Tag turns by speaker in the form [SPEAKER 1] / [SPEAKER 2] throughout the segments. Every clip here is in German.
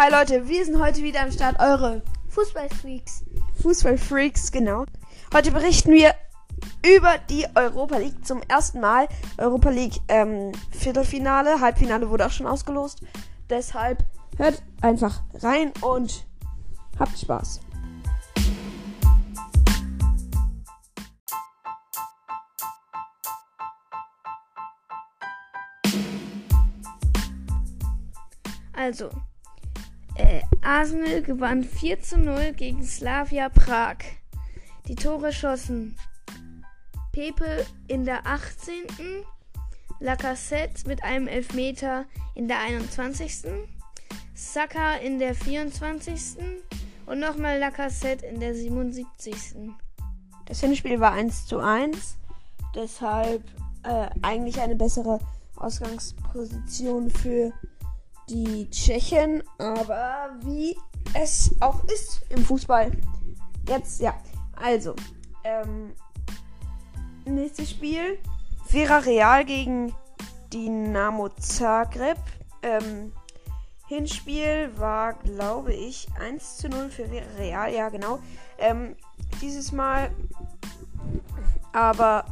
[SPEAKER 1] Hi Leute, wir sind heute wieder am Start, eure
[SPEAKER 2] Fußballfreaks.
[SPEAKER 1] Fußballfreaks, genau. Heute berichten wir über die Europa League zum ersten Mal. Europa League ähm, Viertelfinale, Halbfinale wurde auch schon ausgelost. Deshalb hört einfach rein und habt Spaß.
[SPEAKER 2] Also, äh, Arsenal gewann 4 zu 0 gegen Slavia Prag. Die Tore schossen Pepe in der 18. Lacassette mit einem Elfmeter in der 21. Saka in der 24. und nochmal Lacassette in der 77.
[SPEAKER 1] Das Hinspiel war 1 zu 1. Deshalb äh, eigentlich eine bessere Ausgangsposition für die Tschechen. Aber wie es auch ist im Fußball. Jetzt, ja. Also, ähm, nächstes Spiel. Vera Real gegen Dynamo Zagreb. Ähm, Hinspiel war, glaube ich, 1 zu 0 für Real. Ja, genau. Ähm, dieses Mal. Aber.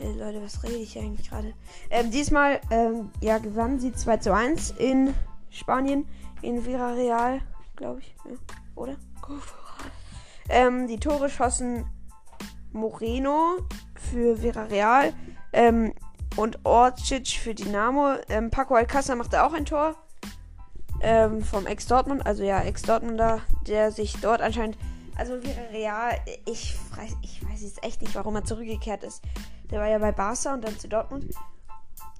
[SPEAKER 1] Äh, Leute, was rede ich eigentlich gerade? Ähm, diesmal, ähm, ja, gewann sie 2 zu 1 in Spanien. In Vera Real, glaube ich. Ja, oder? Ähm, die Tore schossen Moreno für Villarreal ähm, und Orcic für Dynamo. Ähm, Paco Alcázar machte auch ein Tor ähm, vom Ex-Dortmund, also ja, Ex-Dortmunder, der sich dort anscheinend, also Villarreal, ich, ich weiß jetzt echt nicht, warum er zurückgekehrt ist. Der war ja bei Barca und dann zu Dortmund.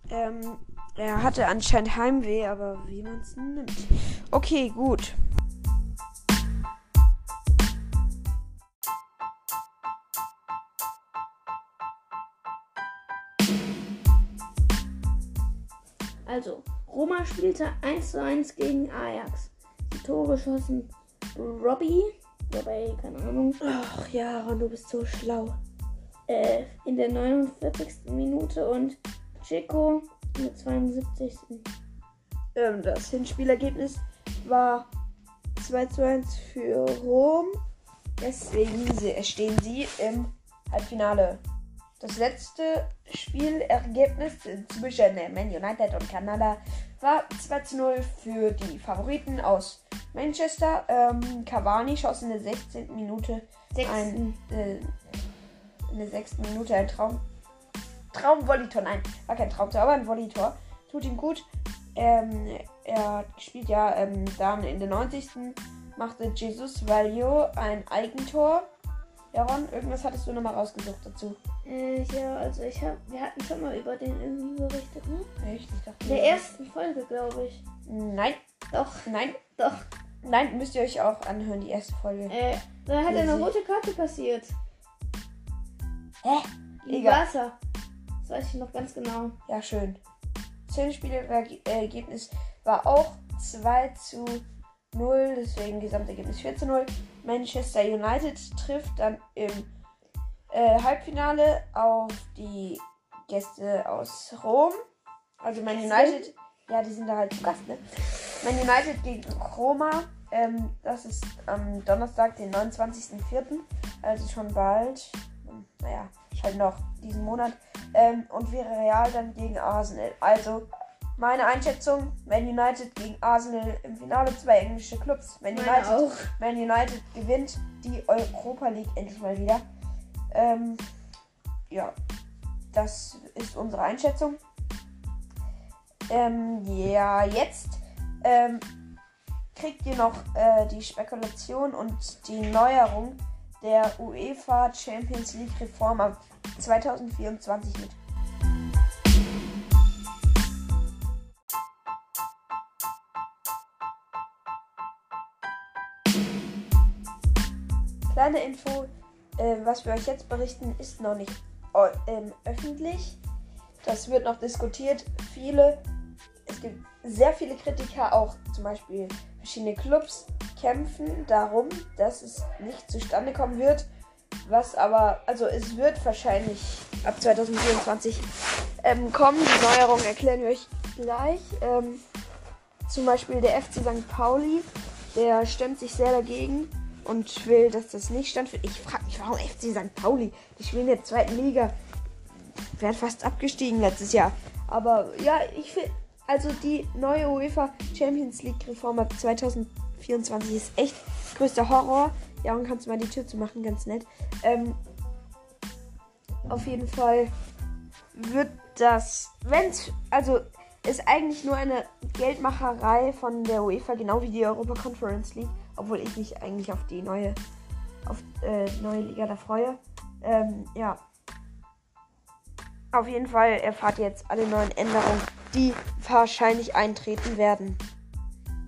[SPEAKER 1] Ähm, er hatte anscheinend Heimweh, aber wie man es nimmt. Okay, gut.
[SPEAKER 2] Also, Roma spielte 1 zu 1 gegen Ajax. Die Tore schossen Robbie, wobei, keine Ahnung,
[SPEAKER 1] Ach ja, Ron, du bist so schlau.
[SPEAKER 2] Äh, in der 49. Minute und Chico in der 72.
[SPEAKER 1] Ähm, das Hinspielergebnis war 2 zu 1 für Rom. Deswegen stehen sie im Halbfinale. Das letzte Spielergebnis zwischen Man United und Kanada war 2 zu 0 für die Favoriten aus Manchester. Ähm, Cavani schoss in der 16. Minute ein, äh, in der 6. Minute ein Traum. Traum-Volleytor. Nein, war kein Traumtor, aber ein Volleytor. Tut ihm gut. Ähm, er spielt ja ähm, dann in der 90. machte Jesus Valio ein Eigentor. Jaron, irgendwas hattest du nochmal rausgesucht dazu.
[SPEAKER 2] Äh, ja, also ich hab, wir hatten schon mal über den irgendwie berichtet, ne?
[SPEAKER 1] Echt? Ich dachte,
[SPEAKER 2] In der ersten Folge, glaube ich.
[SPEAKER 1] Nein,
[SPEAKER 2] Doch,
[SPEAKER 1] nein,
[SPEAKER 2] doch.
[SPEAKER 1] nein, müsst ihr euch auch anhören, die erste Folge.
[SPEAKER 2] Äh, da hat er eine rote Karte passiert.
[SPEAKER 1] Hä? Egal.
[SPEAKER 2] Barca. Das weiß ich noch ganz genau.
[SPEAKER 1] Ja, schön. Das Hinspielergebnis war auch 2 zu 0, deswegen Gesamtergebnis 4 zu 0. Manchester United trifft dann im äh, Halbfinale auf die Gäste aus Rom. Also Man? United, ja, die sind da halt zu Gast, ne? Man United gegen Roma. Ähm, das ist am Donnerstag, den 29.04. Also schon bald. Naja, halt noch diesen Monat. Ähm, und wäre Real dann gegen Arsenal. Also, meine Einschätzung: Man United gegen Arsenal im Finale, zwei englische Clubs. Man United. Man United gewinnt die Europa League endlich mal wieder. Ähm, ja, das ist unsere Einschätzung. Ähm, ja, jetzt ähm, kriegt ihr noch äh, die Spekulation und die Neuerung der UEFA Champions League Reform ab 2024 mit. Kleine Info, äh, was wir euch jetzt berichten, ist noch nicht äh, ähm, öffentlich. Das wird noch diskutiert. Viele, es gibt sehr viele Kritiker, auch zum Beispiel verschiedene Clubs, kämpfen darum, dass es nicht zustande kommen wird. Was aber, also es wird wahrscheinlich ab 2024 ähm, kommen. Die Neuerung erklären wir euch gleich. Ähm, zum Beispiel der FC St. Pauli, der stemmt sich sehr dagegen und will, dass das nicht stattfindet. Ich frage mich, warum FC St. Pauli? Die spielen in der zweiten Liga. Werden fast abgestiegen letztes Jahr. Aber ja, ich finde, also die neue UEFA Champions League Reform ab 2024 ist echt größter Horror. Ja, und kannst du mal die Tür zu machen, ganz nett. Ähm, auf jeden Fall wird das, wenn es, also ist eigentlich nur eine Geldmacherei von der UEFA, genau wie die Europa Conference League, obwohl ich mich eigentlich auf die neue, auf äh, neue Liga da freue. Ähm, ja. Auf jeden Fall erfahrt ihr jetzt alle neuen Änderungen, die wahrscheinlich eintreten werden.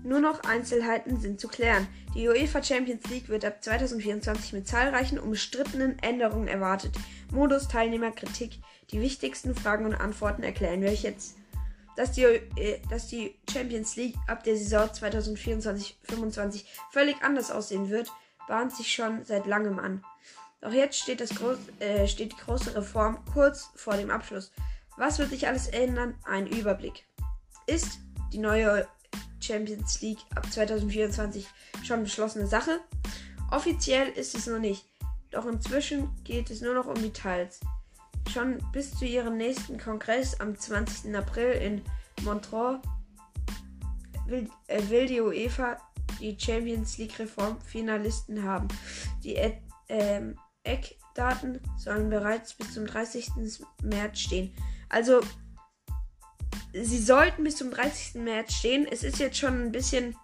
[SPEAKER 1] Nur noch Einzelheiten sind zu klären. Die UEFA Champions League wird ab 2024 mit zahlreichen umstrittenen Änderungen erwartet. Modus, Teilnehmer, Kritik. Die wichtigsten Fragen und Antworten erklären wir euch jetzt. Dass die, äh, dass die Champions League ab der Saison 2024-25 völlig anders aussehen wird, bahnt sich schon seit langem an. Doch jetzt steht, das groß, äh, steht die große Reform kurz vor dem Abschluss. Was wird sich alles ändern? Ein Überblick. Ist die neue Champions League ab 2024 schon beschlossene Sache? Offiziell ist es noch nicht, doch inzwischen geht es nur noch um Details. Schon bis zu ihrem nächsten Kongress am 20. April in Montreux will, äh, will die UEFA die Champions League Reform Finalisten haben. Die äh, ähm, Eckdaten sollen bereits bis zum 30. März stehen. Also, sie sollten bis zum 30. März stehen. Es ist jetzt schon ein bisschen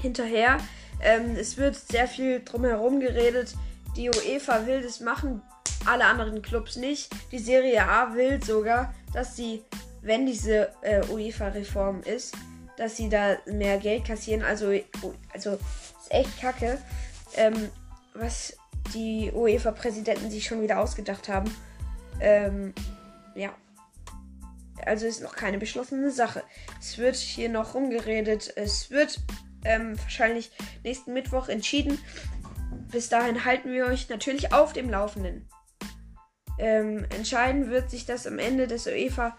[SPEAKER 1] hinterher. Ähm, es wird sehr viel drumherum geredet. Die UEFA will das machen, alle anderen Clubs nicht. Die Serie A will sogar, dass sie, wenn diese äh, UEFA-Reform ist, dass sie da mehr Geld kassieren. Also, also ist echt kacke, ähm, was die UEFA-Präsidenten sich schon wieder ausgedacht haben. Ähm, ja. Also ist noch keine beschlossene Sache. Es wird hier noch rumgeredet. Es wird ähm, wahrscheinlich nächsten Mittwoch entschieden. Bis dahin halten wir euch natürlich auf dem Laufenden. Ähm, entscheiden wird sich das am Ende des UEFA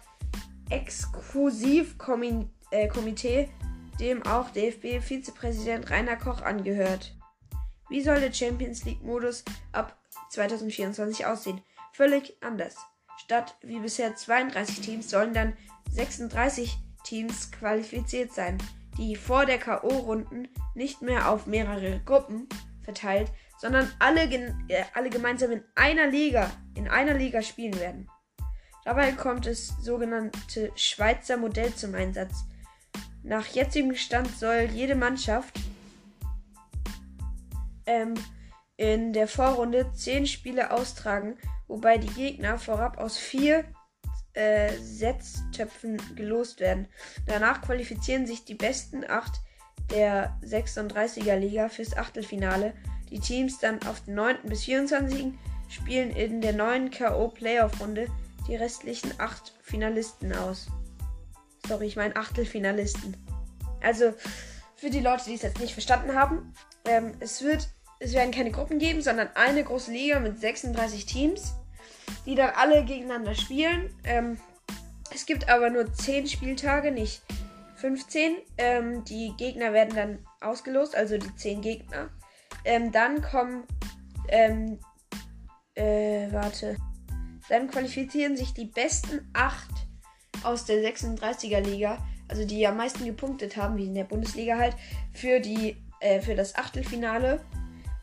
[SPEAKER 1] Exklusivkomitee, äh, dem auch DFB-Vizepräsident Rainer Koch angehört. Wie soll der Champions League-Modus ab 2024 aussehen? Völlig anders. Statt wie bisher 32 Teams sollen dann 36 Teams qualifiziert sein, die vor der KO-Runden nicht mehr auf mehrere Gruppen verteilt, sondern alle, äh, alle gemeinsam in einer Liga, in einer Liga spielen werden. Dabei kommt das sogenannte Schweizer Modell zum Einsatz. Nach jetzigem Stand soll jede Mannschaft ähm, in der Vorrunde 10 Spiele austragen wobei die Gegner vorab aus vier äh, Setztöpfen gelost werden. Danach qualifizieren sich die besten acht der 36er Liga fürs Achtelfinale. Die Teams dann auf den 9. bis 24. spielen in der neuen K.O. Playoff Runde die restlichen acht Finalisten aus. Sorry, ich meine Achtelfinalisten. Also für die Leute, die es jetzt nicht verstanden haben, ähm, es wird es werden keine Gruppen geben, sondern eine große Liga mit 36 Teams die dann alle gegeneinander spielen. Ähm, es gibt aber nur 10 Spieltage, nicht 15. Ähm, die Gegner werden dann ausgelost, also die 10 Gegner. Ähm, dann kommen, ähm, äh, warte. Dann qualifizieren sich die besten 8 aus der 36er Liga, also die am meisten gepunktet haben, wie in der Bundesliga halt, für die, äh, für das Achtelfinale.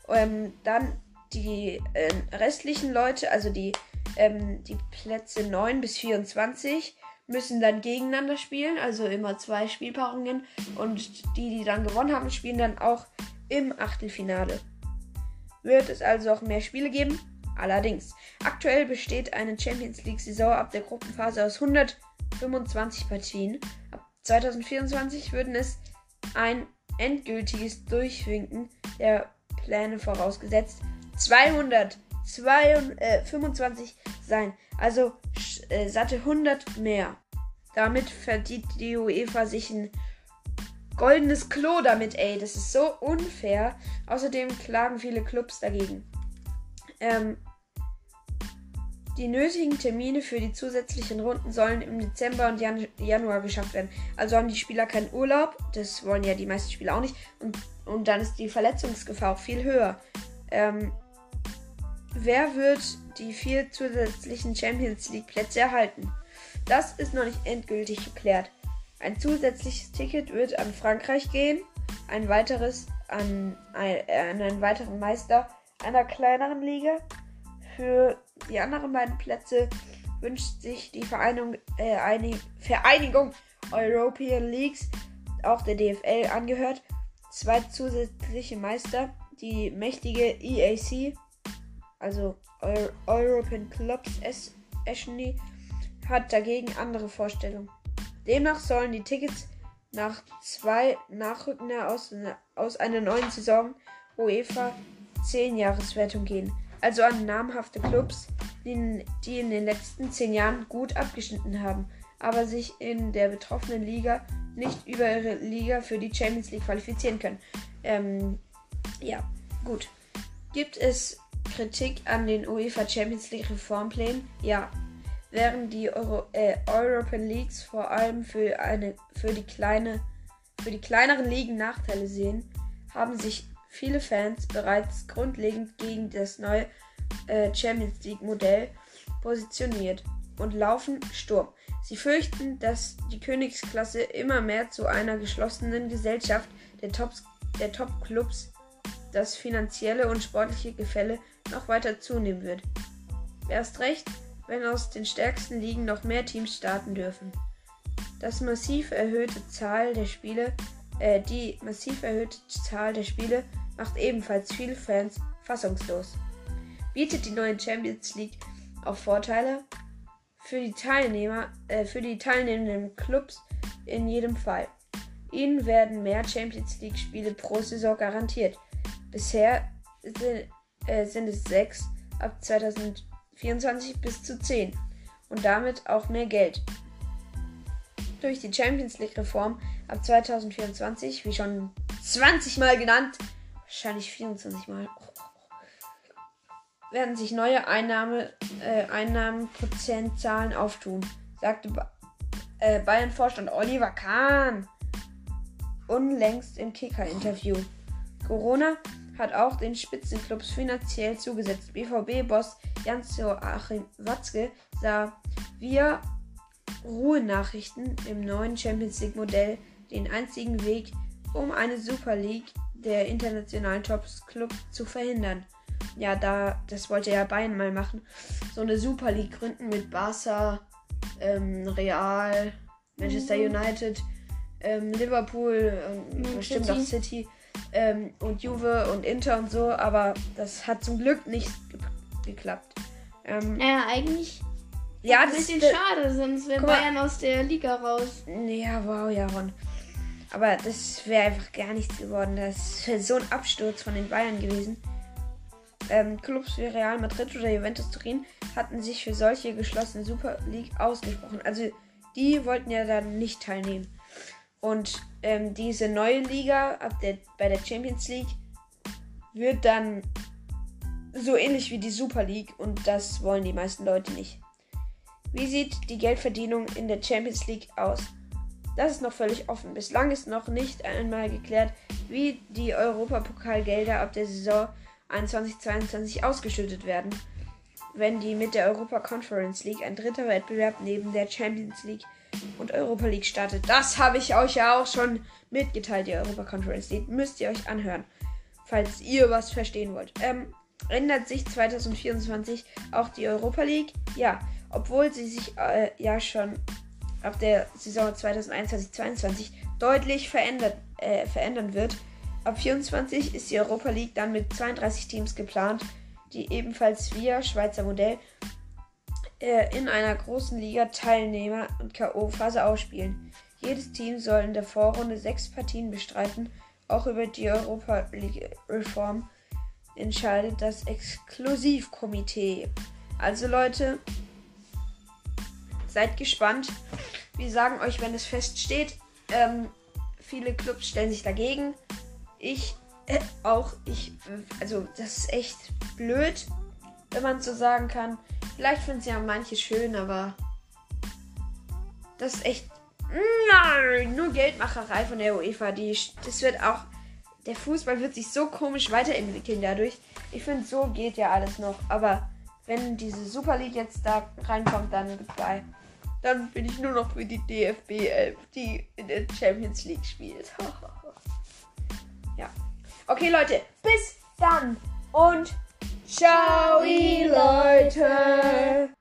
[SPEAKER 1] Ähm, dann die äh, restlichen Leute, also die ähm, die Plätze 9 bis 24 müssen dann gegeneinander spielen, also immer zwei Spielpaarungen. Und die, die dann gewonnen haben, spielen dann auch im Achtelfinale. Wird es also auch mehr Spiele geben? Allerdings. Aktuell besteht eine Champions League-Saison ab der Gruppenphase aus 125 Partien. Ab 2024 würden es ein endgültiges Durchwinken der Pläne vorausgesetzt 200 2, äh, 25 sein. Also äh, satte 100 mehr. Damit verdient die UEFA sich ein goldenes Klo damit, ey. Das ist so unfair. Außerdem klagen viele Clubs dagegen. Ähm, Die nötigen Termine für die zusätzlichen Runden sollen im Dezember und Jan Januar geschafft werden. Also haben die Spieler keinen Urlaub. Das wollen ja die meisten Spieler auch nicht. Und, und dann ist die Verletzungsgefahr auch viel höher. Ähm, wer wird die vier zusätzlichen Champions League Plätze erhalten? Das ist noch nicht endgültig geklärt. Ein zusätzliches Ticket wird an Frankreich gehen, ein weiteres an, äh, an einen weiteren Meister einer kleineren Liga. Für die anderen beiden Plätze wünscht sich die Vereinigung, äh, Einig Vereinigung European Leagues, auch der DFL, angehört, zwei zusätzliche Meister, die mächtige EAC, also Euro European Clubs Escheny, hat dagegen andere Vorstellungen. Demnach sollen die Tickets nach zwei Nachrücken aus, aus einer neuen Saison UEFA 10 Jahreswertung gehen also an namhafte Clubs, die, die in den letzten zehn Jahren gut abgeschnitten haben, aber sich in der betroffenen Liga nicht über ihre Liga für die Champions League qualifizieren können. Ähm, ja, gut. Gibt es Kritik an den UEFA Champions League Reformplänen? Ja. Während die Euro, äh, European Leagues vor allem für, eine, für, die kleine, für die kleineren Ligen Nachteile sehen, haben sich viele Fans bereits grundlegend gegen das neue äh, Champions League Modell positioniert und laufen Sturm. Sie fürchten, dass die Königsklasse immer mehr zu einer geschlossenen Gesellschaft der, Tops, der Top-Clubs das finanzielle und sportliche Gefälle noch weiter zunehmen wird. Erst recht, wenn aus den stärksten Ligen noch mehr Teams starten dürfen. Das massiv erhöhte Zahl der Spiele, äh, die massiv erhöhte Zahl der Spiele macht ebenfalls viele Fans fassungslos. Bietet die neue Champions League auch Vorteile? Für die Teilnehmer, äh, für die teilnehmenden Clubs in jedem Fall. Ihnen werden mehr Champions League Spiele pro Saison garantiert. Bisher sind, äh, sind es sechs, ab 2024 bis zu zehn und damit auch mehr Geld. Durch die Champions League Reform ab 2024, wie schon 20 Mal genannt, wahrscheinlich 24 Mal, werden sich neue Einnahme, äh, Einnahmenprozentzahlen auftun, sagte ba äh, Bayern-Vorstand Oliver Kahn unlängst im Kicker-Interview. Corona hat auch den Spitzenclubs finanziell zugesetzt. BVB-Boss Jans-Joachim Watzke sah via Ruhenachrichten im neuen Champions League-Modell den einzigen Weg, um eine Super League der internationalen Tops-Club zu verhindern. Ja, da, das wollte ja Bayern mal machen. So eine Super League gründen mit Barca, ähm, Real, Manchester mhm. United, ähm, Liverpool, ähm, bestimmt auch City ähm, und Juve und Inter und so, aber das hat zum Glück nicht ge geklappt.
[SPEAKER 2] Ähm, naja, eigentlich ja, ein bisschen schade, sonst wäre Bayern aus der Liga raus.
[SPEAKER 1] Ja, wow, ja, Ron. Aber das wäre einfach gar nichts geworden. Das wäre so ein Absturz von den Bayern gewesen. Ähm, Clubs wie Real Madrid oder Juventus Turin hatten sich für solche geschlossene Super League ausgesprochen. Also die wollten ja dann nicht teilnehmen. Und ähm, diese neue Liga ab der, bei der Champions League wird dann so ähnlich wie die Super League und das wollen die meisten Leute nicht. Wie sieht die Geldverdienung in der Champions League aus? Das ist noch völlig offen. Bislang ist noch nicht einmal geklärt, wie die Europapokalgelder ab der Saison 21-22 ausgeschüttet werden, wenn die mit der Europa Conference League ein dritter Wettbewerb neben der Champions League und Europa League startet. Das habe ich euch ja auch schon mitgeteilt, die Europa Conference League. Müsst ihr euch anhören, falls ihr was verstehen wollt. Ähm, ändert sich 2024 auch die Europa League? Ja, obwohl sie sich äh, ja schon ab der Saison 2021-22 deutlich verändert, äh, verändern wird. Ab 24 ist die Europa League dann mit 32 Teams geplant, die ebenfalls via Schweizer Modell äh, in einer großen Liga Teilnehmer und K.O.-Phase ausspielen. Jedes Team soll in der Vorrunde sechs Partien bestreiten. Auch über die Europa League-Reform entscheidet das Exklusivkomitee. Also Leute, seid gespannt. Wir sagen euch, wenn es feststeht. Ähm, viele Clubs stellen sich dagegen. Ich äh, auch. Ich, also das ist echt blöd, wenn man so sagen kann. Vielleicht finden sie ja manche schön, aber das ist echt nein, nur Geldmacherei von der UEFA. Die, das wird auch der Fußball wird sich so komisch weiterentwickeln dadurch. Ich finde, so geht ja alles noch. Aber wenn diese Super League jetzt da reinkommt, dann goodbye. Dann bin ich nur noch für die DFB 11, die in der Champions League spielt. ja. Okay, Leute, bis dann und ciao, Leute.